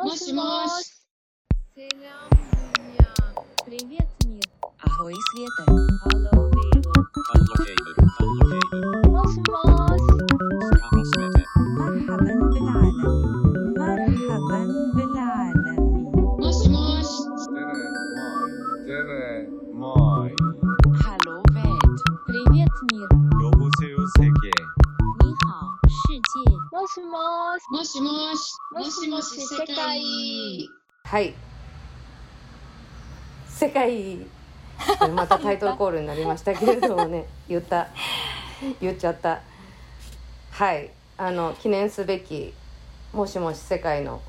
Мосмос. Селям, Дуня. Привет, мир. Ahoj, Svete. Hello, people. Hello, David. Hello, David. Mosmos. Skahosme. もし。もしもし。もし世界。はい。世界。またタイトルコールになりましたけれどもね、言った。言っちゃった。はい。あの記念すべき。もしもし世界の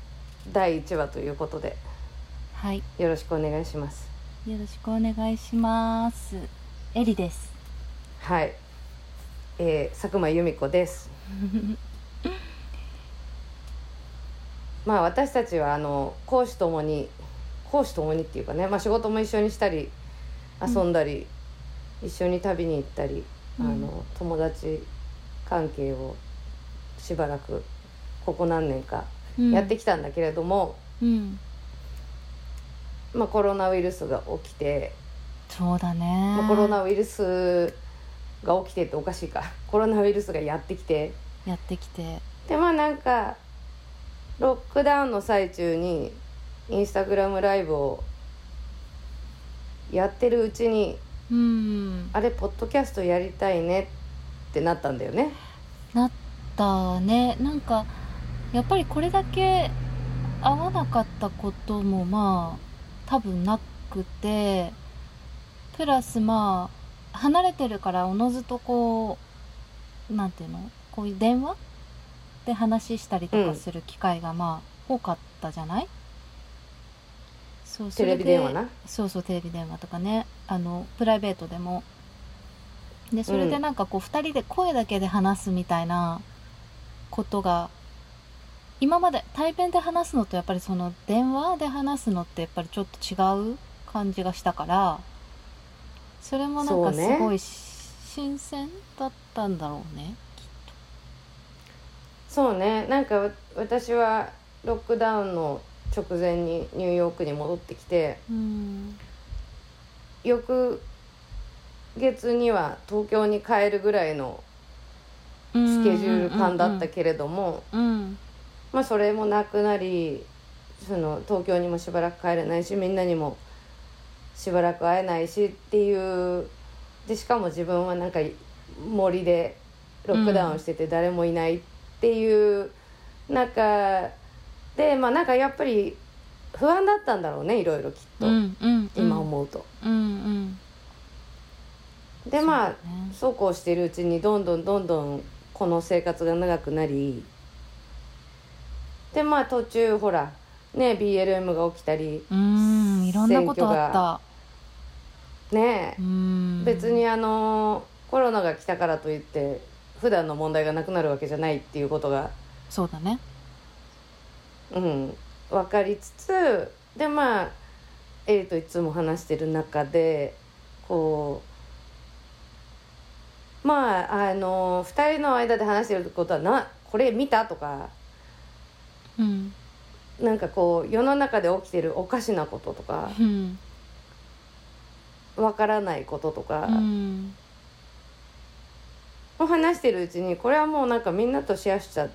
第一話ということで、はい、よろしくお願いします。よろしくお願いします。エリです。はい。えー、佐久間由美子です。まあ私たちはあの講師ともに講師ともにっていうかね、まあ、仕事も一緒にしたり遊んだり、一緒に旅に行ったり、あの友達関係をしばらくここ何年かやってきたんだけれども、うん、まあ、コロナウイルスが起きて、そうだね。まあコロナウイルスが起きてっておかしいか。コロナウイルスがやってきて。やってきて、でまあなんかロックダウンの最中にインスタグラムライブをやってるうちにうん、あれポッドキャストやりたいねってなったんだよね。なったね。なんかやっぱりこれだけ合わなかったこともまあ多分なくて、プラスまあ離れてるからおのずとこうなんていうの、こういう電話？で話したりとかする機会がまあ多かったじゃない？そうそテレビ電話な？そうそうテレビ電話とかね。あのプライベートでも。でそれでなんかこう2人で声だけで話すみたいなことが今まで対面で話すのとやっぱりその電話で話すのってやっぱりちょっと違う感じがしたからそれもなんかすごい新鮮だったんだろうねそうね。なんかわ私はロックダウンの直前にニューヨークに戻ってきてとうん。翌月には東京に帰るぐらいのスケジュール感だったけれども、うんまあそれもなくなりその東京にもしばらく帰れないしみんなにもしばらく会えないしっていうでしかも自分はなんか森でロックダウンしてて誰もいないっていう中で、まあなんかやっぱり不安だったんだろうねいろいろきっと、うんうん今思うと。うんうん。でまあそうだねこうしているうちにどんどんどんどんこの生活が長くなりでまあ途中ほらね BLM が起きたりうんいろんなことあった。ねうん。別にあのコロナが来たからといって普段の問題がなくなるわけじゃないっていうことが、そうだね。うん、分かりつつでまあエリといつも話してる中でこうまああの2人の間で話してることはな「これ見た?」とかうん。なんかこう世の中で起きてるおかしなこととかうん。わからないこととかうんを話してるうちにこれはもうなんかみんなとシェアしちゃ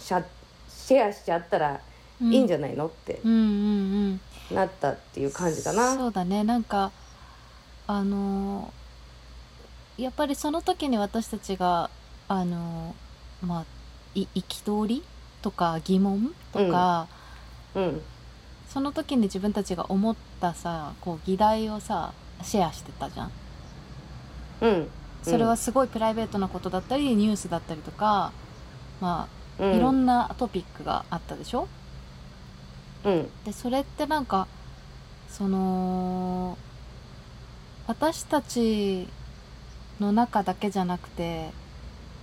シェアしちゃったらいいんじゃないのってうんうんうん。なったっていう感じかな。そうだね。なんかあのやっぱりその時に私たちがあのまあい憤りとか疑問とか、うんその時に自分たちが思ったさこう議題をさシェアしてたじゃん。うんそれはすごいプライベートなことだったりニュースだったりとかまあいろなんなトピックがあったでしょ、うん。でそれってなんかその私たちの中だけじゃなくて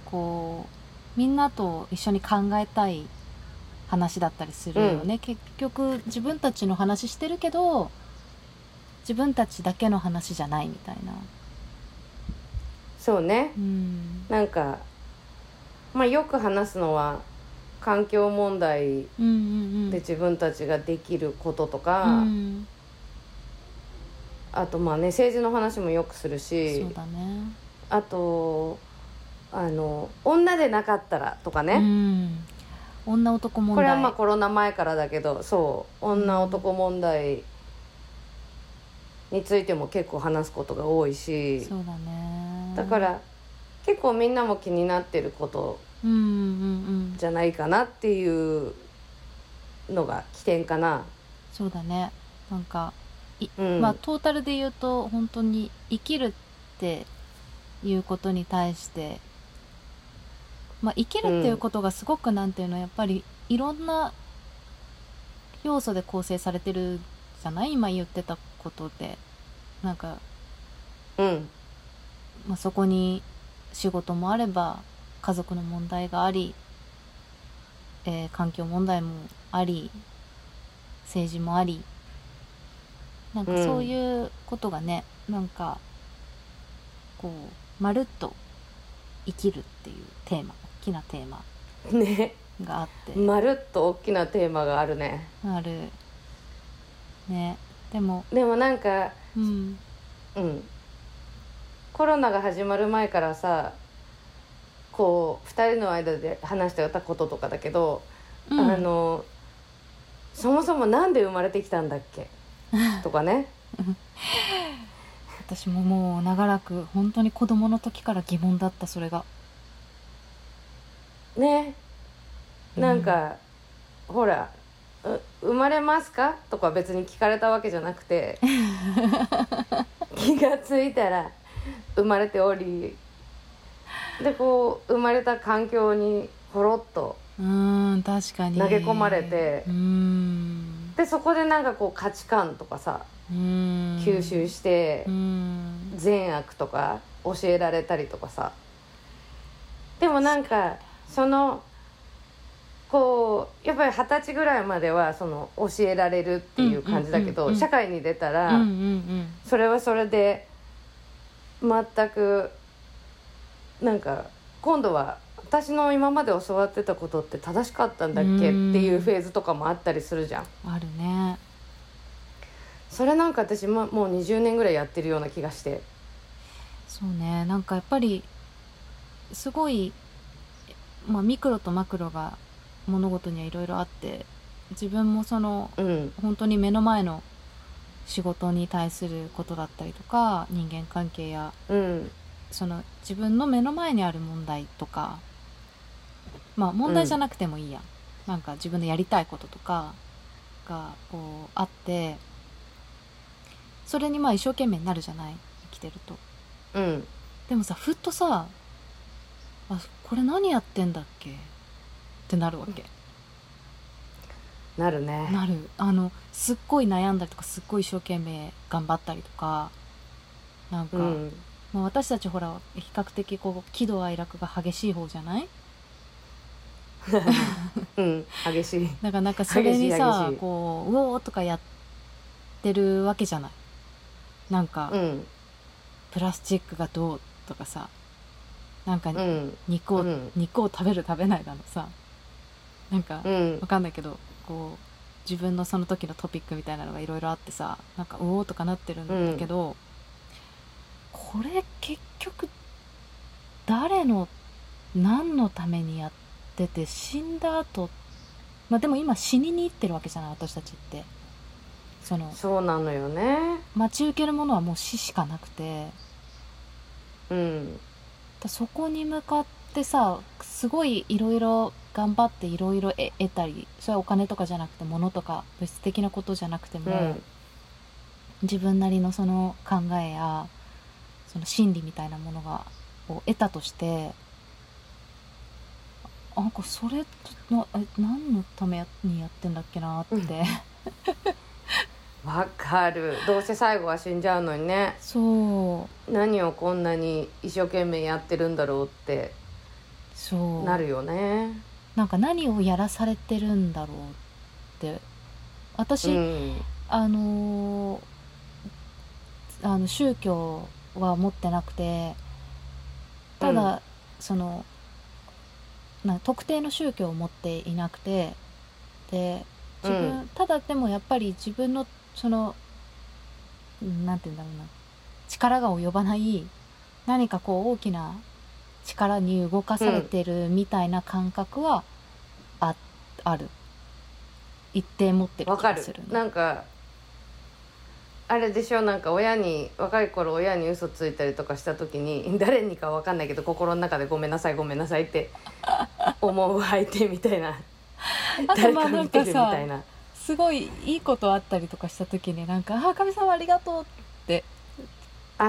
こうみんなと一緒に考えたい話だったりするよね、結局自分たちの話してるけど自分たちだけの話じゃないみたいなそうね。うん。なんかまあよく話すのは環境問題で自分たちができることとうか、ん。あとまあね政治の話もよくするしね。あとあの女でなかったらとかうね、ん。女男問題。これはまあコロナ前からだけどそう女男問題についても結構話すことが多いし。そうだねだから結構みんなも気になってることじゃないかなっていうのが起点かな。そうだね。なんかうん。まあトータルで言うと本当に生きるっていうことに対してまあ生きるっていうことがすごくなんていうのやっぱりいろんな要素で構成されてるじゃない？今言ってたことで。なんか、うんまあ、そこに仕事もあれば家族の問題があり、えー環境問題もあり政治もありなんかうん。そういうことがね、なんかこうまるっと生きるっていうテーマ大きなテーマね。があって。まるっと大きなテーマがあるね。ある。ね。でもでもなんかうん。うんコロナが始まる前からさこう2人の間で話してたこととかだけど、うん。あのそもそもなんで生まれてきたんだっけ？とかね。私ももう長らく本当に子供の時から疑問だったそれが。ね。なんか、ほらう生まれますか？とか別に聞かれたわけじゃなくて 気がついたら生まれておりでこう生まれた環境にほろっとうーん確かに。投げ込まれてでそこでなんかこう価値観とかさ吸収して善悪とか教えられたりとかさ。でもなんかそのこうやっぱり二十歳ぐらいまではその教えられるっていう感じだけど社会に出たうんらうん。それはそれで全くなんか今度は私の今まで教わってたことって正しかったんだっけっていうフェーズとかもあったりするじゃん。うんあるね。それなんか私ももう20年ぐらいやってるような気がして。そうね。なんかやっぱりすごい、まあ、ミクロとマクロが物事にはいろいろあって自分もそのうん。本当に目の前の仕事に対することだったりとか人間関係やうん。その自分の目の前にある問題とかまあ問題じゃなくてもいいや、なんか自分のやりたいこととかがこうあってそれにまあ一生懸命になるじゃない？生きてると。うん。でもさふっとさあこれ何やってんだっけ？ってなるわけなるね。なる。あのすっごい悩んだりとかすっごい一生懸命頑張ったりとかなんか、うん。まあ、私たちほら比較的こう喜怒哀楽が激しい方じゃない？うん激しい。だからなんかそれに激さこううおーとかやってるわけじゃない？なんか、うん。プラスチックがどうとかさなんかうん。肉を、うん。肉を食べる食べないだのさ。なんか、うん。わかんないけどこう自分のその時のトピックみたいなのがいろいろあってさなんかうおーとかなってるんだけど、これ結局誰の何のためにやってて死んだ後まあでも今死にに行ってるわけじゃない私たちって。そのそうなのよね。待ち受けるものはもう死しかなくて。うん。だそこに向かってさすごいいろいろ頑張っていろいろ得得たりそれはお金とかじゃなくて物とか物質的なことじゃなくても、うん。自分なりのその考えやその心理みたいなものがを得たとしてあなんかそれなえ何のためにやってんだっけなって、わかる。どうせ最後は死んじゃうのにね。そう。何をこんなに一生懸命やってるんだろうってそう。なるよね。なんか何をやらされてるんだろうって。私、うん。あのーあの宗教は持ってなくてただ、うん。そのな特定の宗教を持っていなくてで自分、うん。ただでもやっぱり自分のそのうんなんて言うんだろうな力が及ばない何かこう大きな力に動かされてるみたいな感覚はあ,、ある。一定持ってるわかる気がする。ねなんかあれでしょ？なんか親に若い頃親に嘘ついたりとかした時に 誰にかわかんないけど心の中で「ごめんなさいごめんなさい」って思う相手みたいな。誰か見てるみたいな。すごいいいことあったりとかした時になんか「あ神様ありがとう」っ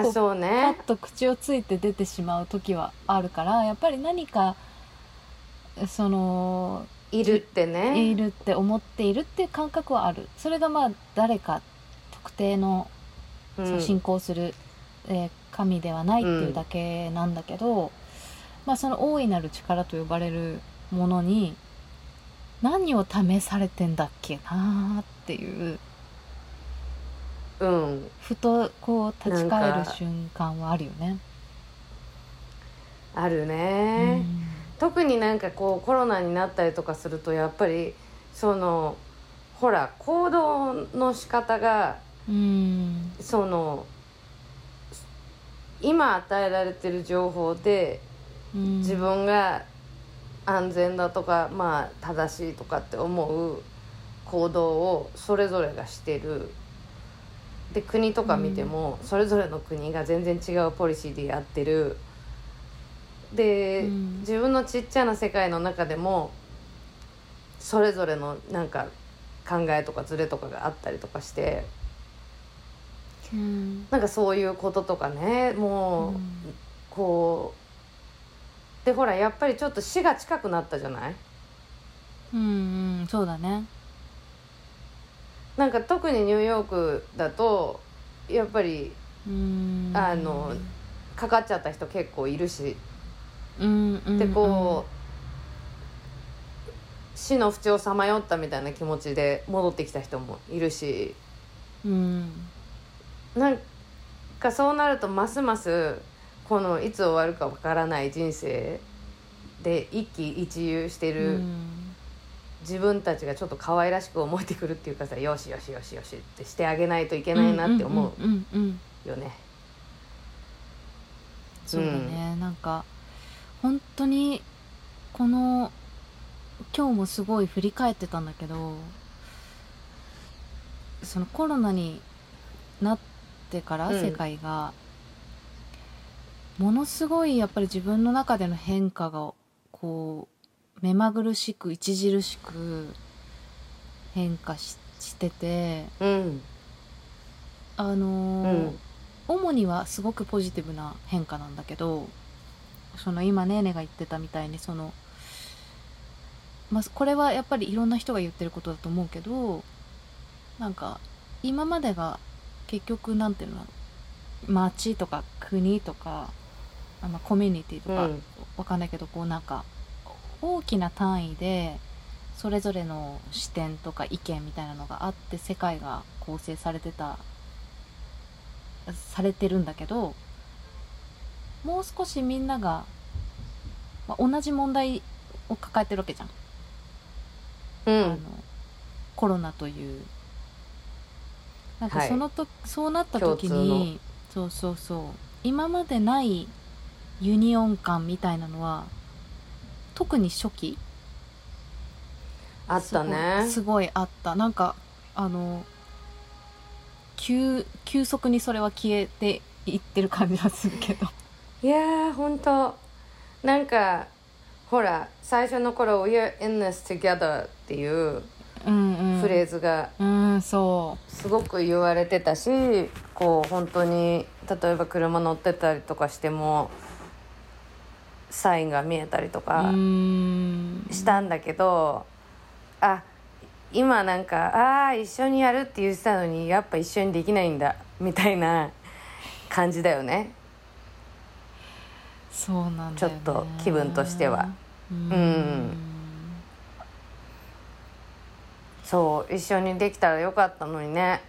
あそうパねッと口をついて出てしまう時はあるからやっぱり何かそのいるってね。いるって思っているっていう感覚はある。それがまあ誰か特定のうん。信仰する、えー神ではないっていうだけなんだけど、まあその大いなる力と呼ばれるものに何を試されてんだっけなーっていううん。ふとこう立ち返る瞬間はあるよね。あるうね、ん。特になんかこうコロナになったりとかするとやっぱりそのほら行動の仕方がうん。その今与えられてる情報でうん。自分が安全だとかまあ正しいとかって思う行動をそれぞれがしてるで国とか見てもそれぞれの国が全然違うポリシーでやってる。で、うん。自分のちっちゃな世界の中でもそれぞれのなんか考えとかズレとかがあったりとかしてうん。なんかそういうこととかねもう、うん。こうでほらやっぱりちょっと死が近くなったじゃない？うんうんそうだねなんか特にニューヨークだとやっぱりうん。あのかかっちゃった人結構いるし。うんうんでこう死の淵をさまよったみたいな気持ちで戻ってきた人もいるし。うん。なんかそうなるとますますこのいつ終わるかわからない人生で一喜一憂してうるん自分たちがちょっと可愛らしく思えてくるっていうかさよしよしよしよしってしてあげないといけないなって思うんうんうんうよね。そうだね、なんか本当にこの今日もすごい振り返ってたんだけどそのコロナになってからうん。世界が、ものすごいやっぱり自分の中での変化がこう目まぐるしく著しく変化ししてて。うん。あのうーん。主にはすごくポジティブな変化なんだけどその今ねねが言ってたみたいにその、まあ、これはやっぱりいろんな人が言ってることだと思うけどなんか今までが結局なんていうの町とか国とかあまあコミュニティとか、うん。わかんないけどこうなんか大きな単位でそれぞれの視点とか意見みたいなのがあって世界が構成されてたされてるんだけどもう少しみんなが、まあ、同じ問題を抱えてるわけじゃん、うあのんコロナという。なんかはい。そのと、そうなった時共にそうそうそう。今までないユニオン感みたいなのは特に初期。あったね。すごいあった。なんかあの急急速にそれは消えていってる感じはするけど。いやーほんと。なんかほら最初の頃「We're in this together」っていうフレーズがすごく言われてたしこう本当に例えば車乗ってたりとかしてもサインが見えたりとかん。したんだけど、あ今なんかああー一緒にやるって言ってたのにやっぱ一緒にできないんだみたいな感じだよね。そうなんだよ、ね、ちょっと気分としては。うん。ん。そう一緒にできたらよかったのにね。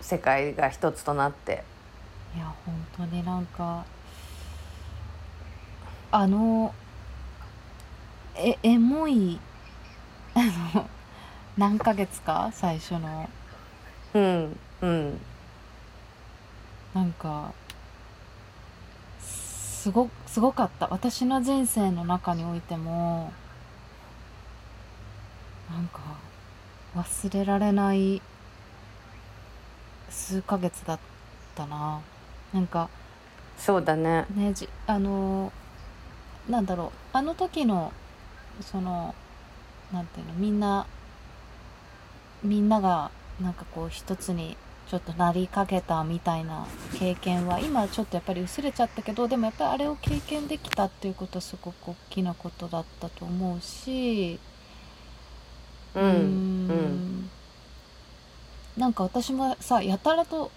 世界が一つとなって。いや本当になんかあのえエモいあの何ヶ月か？最初の。うんうん。なんかすごすごかった。私の人生の中においてもなんか忘れられない数ヶ月だったな。なんかそうだね。ねじあのなんだろう。あの時のそのなんていうのみんなみんながなんかこう一つにちょっとなりかけたみたいな経験は今ちょっとやっぱり薄れちゃったけどでもやっぱりあれを経験できたっていうことはすごく大きなことだったと思うしうんうん。なんか私もさやたらと、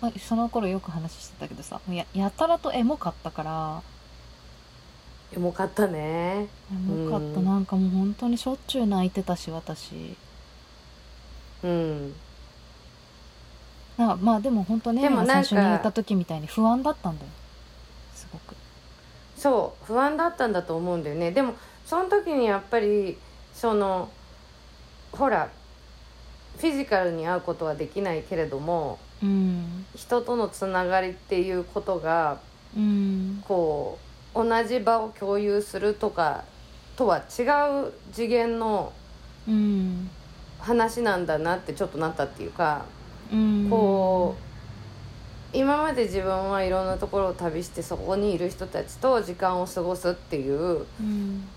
まあその頃よく話してたけどさややたらとエモかったからエモかったね。エモかった。うん。なんかもう本当にしょっちゅう泣いてたし私。うん。なまあでも本当ねでも最初に言った時みたいに不安だったんだよ。すごく。そう不安だったんだと思うんだよね。でもその時にやっぱりそのほらフィジカルに会うことはできないけれどもうん。人とのつながりっていうことがうん。こう同じ場を共有するとかとは違う次元のうん話なんだなってちょっとなったっていうかうん。こう今まで自分はいろんなところを旅してそこにいる人たちと時間を過ごすっていううん。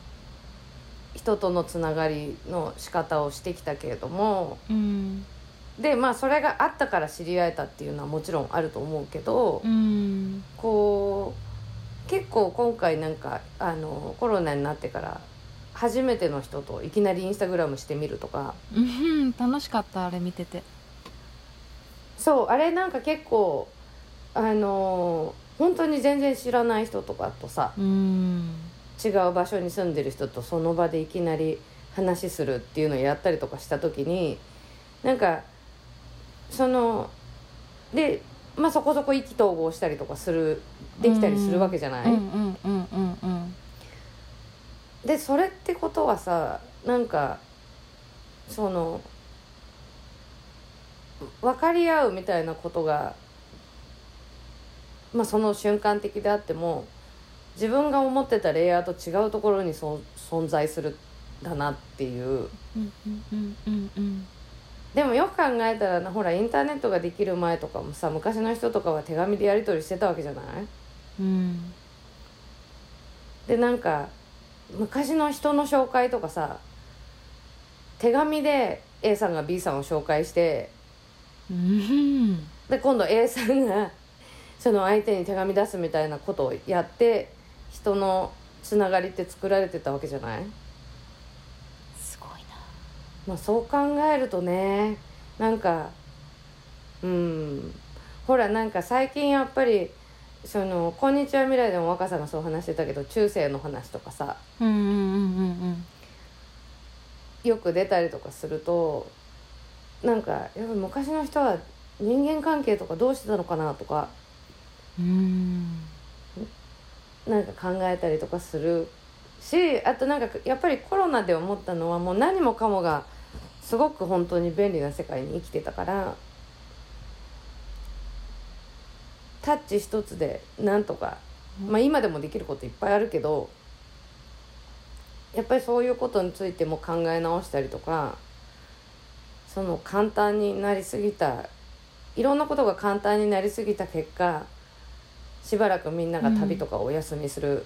人とのつながりの仕方をしてきたけれどもうん。でまあそれがあったから知り合えたっていうのはもちろんあると思うけど、うん。こう結構今回なんかあのコロナになってから初めての人といきなりインスタグラムしてみるとか。うん楽しかったあれ見てて。そうあれなんか結構あの本当に全然知らない人とかとさうん。違う場所に住んでる人とその場でいきなり話するっていうのをやったりとかした時になんかそのでまあそこそこ意気投合したりとかするできたりするわけじゃない、でそれってことはさなんかその分かり合うみたいなことがまあその瞬間的であっても自分が思ってたレイヤーと違うところにそ存在するんだなっていう。でもよく考えたらなほらインターネットができる前とかもさ昔の人とかは手紙でやり取りしてたわけじゃない？うん。でなんか昔の人の紹介とかさ手紙で A さんが B さんを紹介してうん。で今度 A さんがその相手に手紙出すみたいなことをやって人のつながりって作られてたわけじゃない、すごいな。まあ、そう考えるとねなんかうん。ほらなんか最近やっぱりその「こんにちは未来」でも若さんがそう話してたけど中世の話とかさうんうんうんうんよく出たりとかするとなんかやっぱり昔の人は人間関係とかどうしてたのかなとかうん。なんか考えたりとかするしあとなんかやっぱりコロナで思ったのはもう何もかもがすごく本当に便利な世界に生きてたからタッチ一つでなんとか、まあ今でもできることいっぱいあるけどやっぱりそういうことについても考え直したりとかその簡単になりすぎたいろんなことが簡単になりすぎた結果しばらくみんなが旅とかお休みする、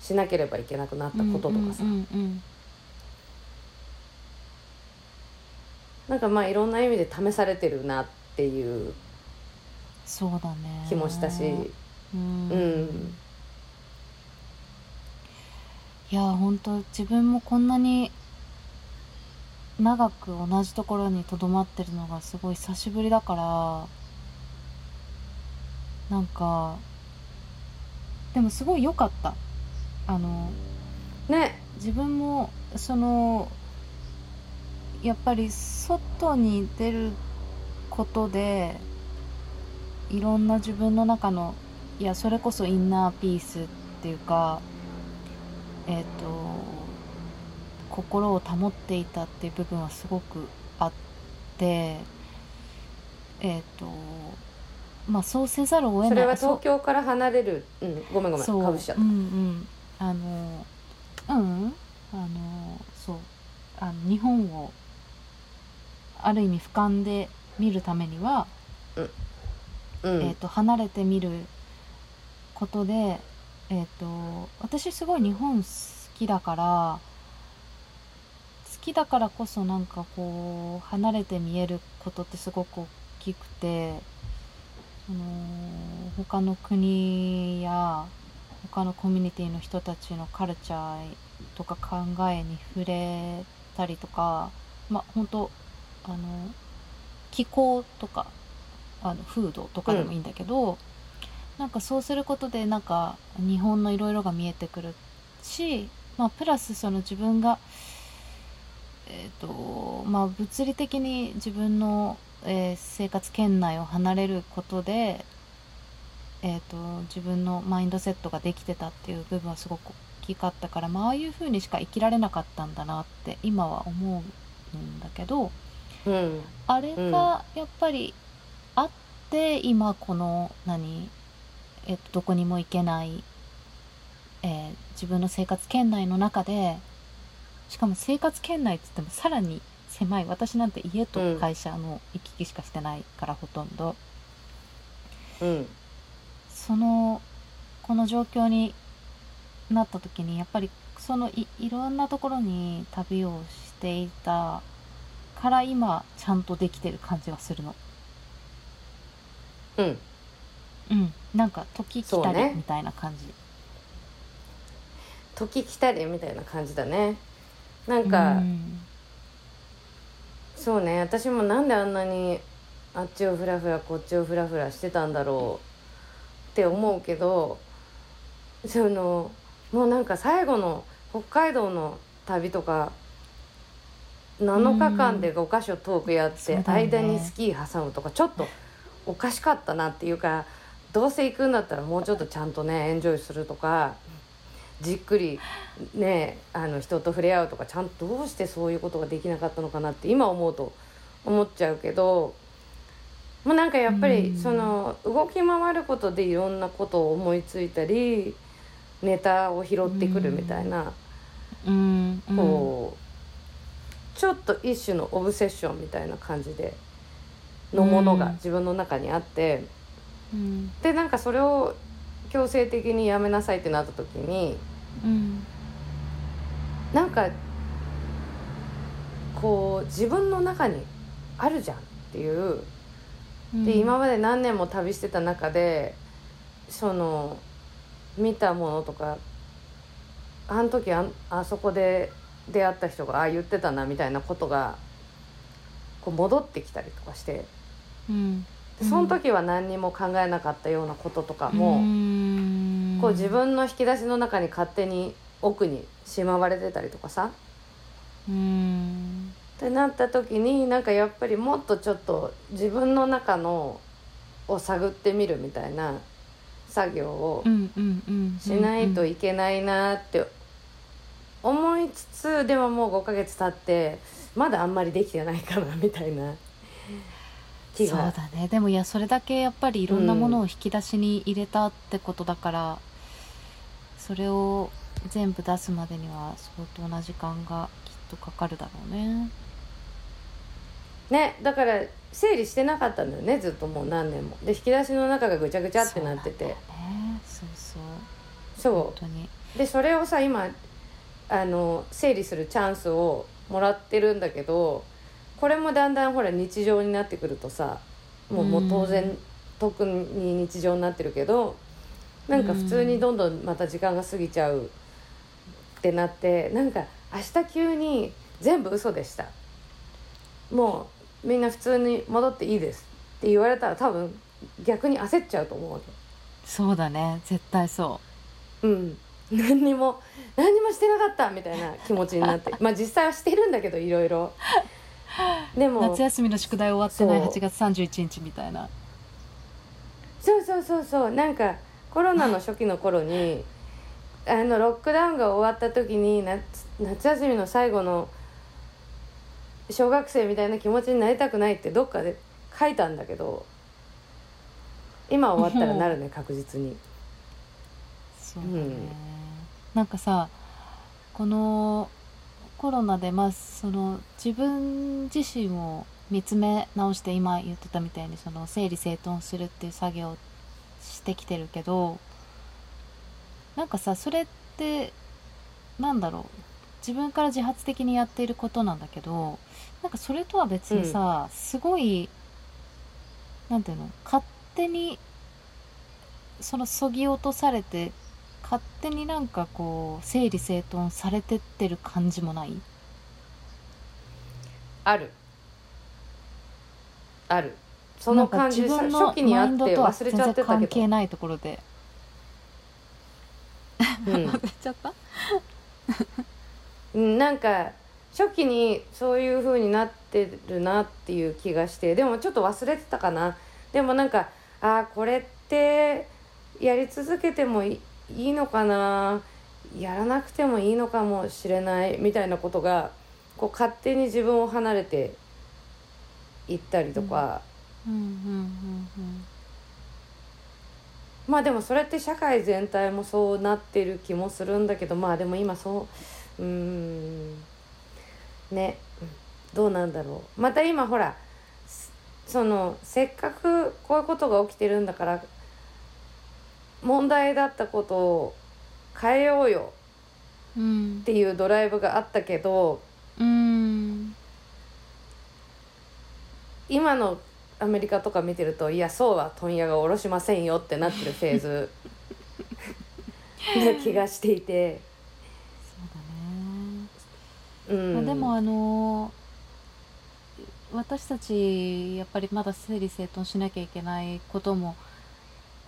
しなければいけなくなったこととかさ、うんうんうん。なんかまあいろんな意味で試されてるなっていうそうだね。気もしたし、うん。うん。いや本当自分もこんなに長く同じところにとどまってるのがすごい久しぶりだからなんかでもすごい良かった。あのね。自分もそのやっぱり外に出ることでいろんな自分の中のいやそれこそインナーピースっていうかえっ、と心を保っていたっていう部分はすごくあってえっ、とまあそうせざるを得ない。それは東京から離れる。うんごめんごめん。そう。かぶしちゃっうんうん。あのうんあのそう。あの日本をある意味俯瞰で見るためには、たうん。えー、と離れてみることで、えー、と私すごい日本好きだから好きだからこそなんかこう離れて見えることってすごく大きくてその他の国や他のコミュニティの人たちのカルチャーとか考えに触れたりとかまあ本当あの気候とかあの風土とかでもいいんだけど、なんかそうすることでなんか日本のいろいろが見えてくるし、まあ、プラスその自分が、えーとまあ、物理的に自分の、えー生活圏内を離れることで、えー、と自分のマインドセットができてたっていう部分はすごく大きかったから、まあああいう風にしか生きられなかったんだなって今は思うんだけど。うんあれがやっぱりあって、今この何、えっと、どこにも行けない、えー自分の生活圏内の中でしかも生活圏内っつってもさらに狭い私なんて家と会社の行き来しかしてないからほとんど、うん。そのこの状況になった時にやっぱりそのいいろんなところに旅をしていたから今ちゃんとできてる感じがするの。うん。うん、なんか時来たそうね。りみたいな感じ。時来たりみたいな感じだね。なんか、うん。そうね。私もなんであんなにあっちをフラフラこっちをフラフラしてたんだろうって思うけどそのもうなんか最後の北海道の旅とか7日間で5箇所トークやって、そうだよね。間にスキー挟むとかちょっとおかしかったなっていうかどうせ行くんだったらもうちょっとちゃんとねエンジョイするとかじっくりねあの人と触れ合うとかちゃんとどうしてそういうことができなかったのかなって今思うと思っちゃうけどもうなんかやっぱりうん。その動き回ることでいろんなことを思いついたりネタを拾ってくるみたいなこうちょっと一種のオブセッションみたいな感じでのものがうん。自分の中にあって。うん。でなんかそれを強制的にやめなさいってなった時にうん。なんかこう自分の中にあるじゃんっていう。うん。で今まで何年も旅してた中でその見たものとかあの時あんあそこで出会った人がああ言ってたなみたいなことがこう戻ってきたりとかして。うんでその時は何にも考えなかったようなこととかも、うん。こう自分の引き出しの中に勝手に奥にしまわれてたりとかさ。うん。ってなった時になんかやっぱりもっとちょっと自分の中のを探ってみるみたいな作業をしないといけないなって思いつつでももう5ヶ月経ってまだあんまりできてないかなみたいな。気そうがだね。でもいやそれだけやっぱりいろんなものを引き出しに入れたってことだから、それを全部出すまでには相当な時間がきっとかかるだろうね。ねだから整理してなかったんだよねずっともう何年も。で引き出しの中がぐちゃぐちゃってなってて。そうだね。そうそう。そう。本当に。でそれをさ今あの整理するチャンスをもらってるんだけどこれもだんだんほら日常になってくるとさもうもう当然、特に日常になってるけどなんか普通にどんどんまた時間が過ぎちゃうってなってなんか明日急に全部嘘でした。もうみんな普通に戻っていいですって言われたら多分逆に焦っちゃうと思うわけ。そうだね。絶対そうん、何にも何にもしてなかったみたいな気持ちになってまあ実際はしてるんだけどいろいろ でうも。夏休みの宿題終わってないそう。8月31日みたいな。そうそうそうそう。なんかコロナの初期の頃にあのロックダウンが終わった時に夏夏休みの最後の小学生みたいな気持ちになりたくないってどっかで書いたんだけど今終わったらなるね 確実に。そうだね、うん。なんかさこのコロナでまあその自分自身を見つめ直して今言ってたみたいにその整理整頓するっていう作業をしてきてるけどなんかさそれってなんだろう。自分から自発的にやっていることなんだけどなんかそれとは別にさ、すごいなんていうの勝手にそのそぎ落とされて勝手になんかこう整理整頓されてってる感じもない？ある。ある。その感じ自分の初期にあって忘れちゃってたけど、関係ないところで。うん。忘れちゃった？うん、なんか初期にそういう風になってるなっていう気がしてでもちょっと忘れてたかな。でもなんかあーこれってやり続けてもいいいのかなやらなくてもいいのかもしれないみたいなことがこう勝手に自分を離れていったりとか、うんうんうんまあでもそれって社会全体もそうなってる気もするんだけどまあでも今そううーん。ね。どうなんだろう。また今ほらすそのせっかくこういうことが起きてるんだから問題だったことを変えようようん。っていうドライブがあったけどうん。今のアメリカとか見てるといやそうは問屋が下ろしませんよってなってるフェーズ な気がしていて。そうだね。うん。まあ、でもあの私たちやっぱりまだ整理整頓しなきゃいけないことも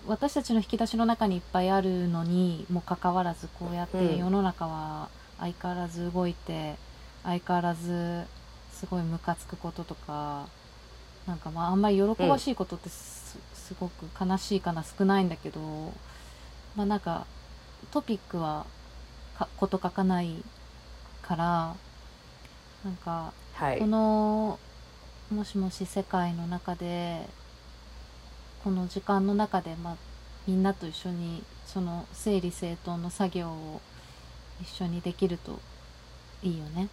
私たちの引き出しの中にいっぱいあるのにもかかわらずこうやってうん。世の中は相変わらず動いて、相変わらずすごいムカつくこととかなんかまああんまり喜ばしいことってす,、すごく悲しいかな少ないんだけどまあなんかトピックはかこと書かないからなんかはい。このもしもし世界の中でこの時間の中で、まあ、みんなと一緒にその整理整頓の作業を一緒にできるといいよね。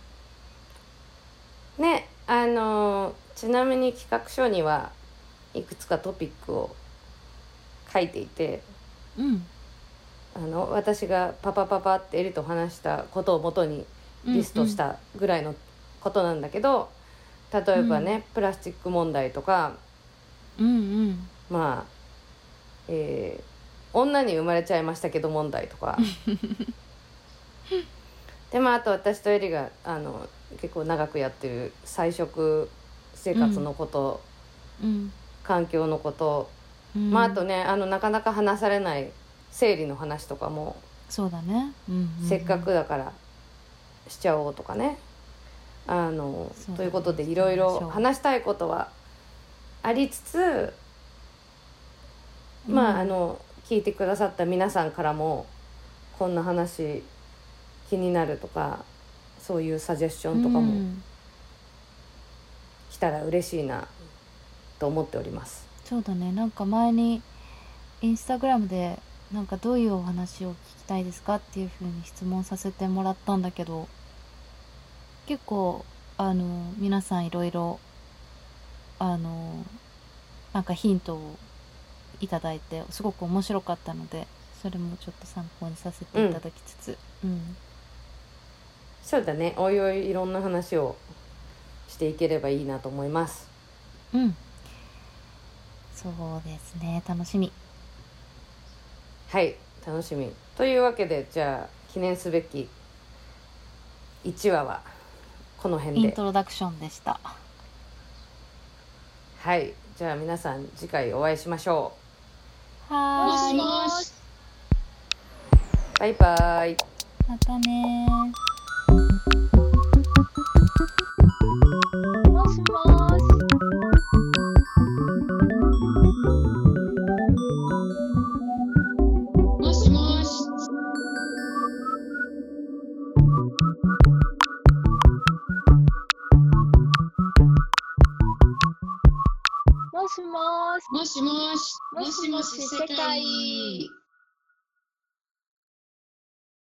ねあのちなみに企画書にはいくつかトピックを書いていてうん。あの私がパパパパってエリと話したことをもとにリストしたぐらいのことなんだけど、例えばね、プラスチック問題とかうんうんまあ、えー女に生まれちゃいましたけど問題とか。でまああと私とエリがあの結構長くやってる菜食生活のこと、うん。環境のこと、うんまああとねあのなかなか話されない生理の話とかも、そうだね、うんうんうん。せっかくだからしちゃおうとかね。あのね。ということでいろいろ話したいことはありつつまああの聞いてくださった皆さんからもこんな話気になるとかそういうサジェッションとかうもん。来たら嬉しいなと思っております。そうだね。なんか前にインスタグラムでなんかどういうお話を聞きたいですかっていうふうに質問させてもらったんだけど結構あの皆さんいろいろあのなんかヒントをいただいてすごく面白かったのでそれもちょっと参考にさせていただきつつ。うん、そうだね。おいおいいろんな話をしていければいいなと思います。うん、そうですね。楽しみ。はい。楽しみ。というわけでじゃあ記念すべき1話はこの辺インでトロダクションでした。はい。じゃあ皆さん次回お会いしましょはーいもしもし。うバイバイまたねもしもし。しもし。もしもし。もしもし世界。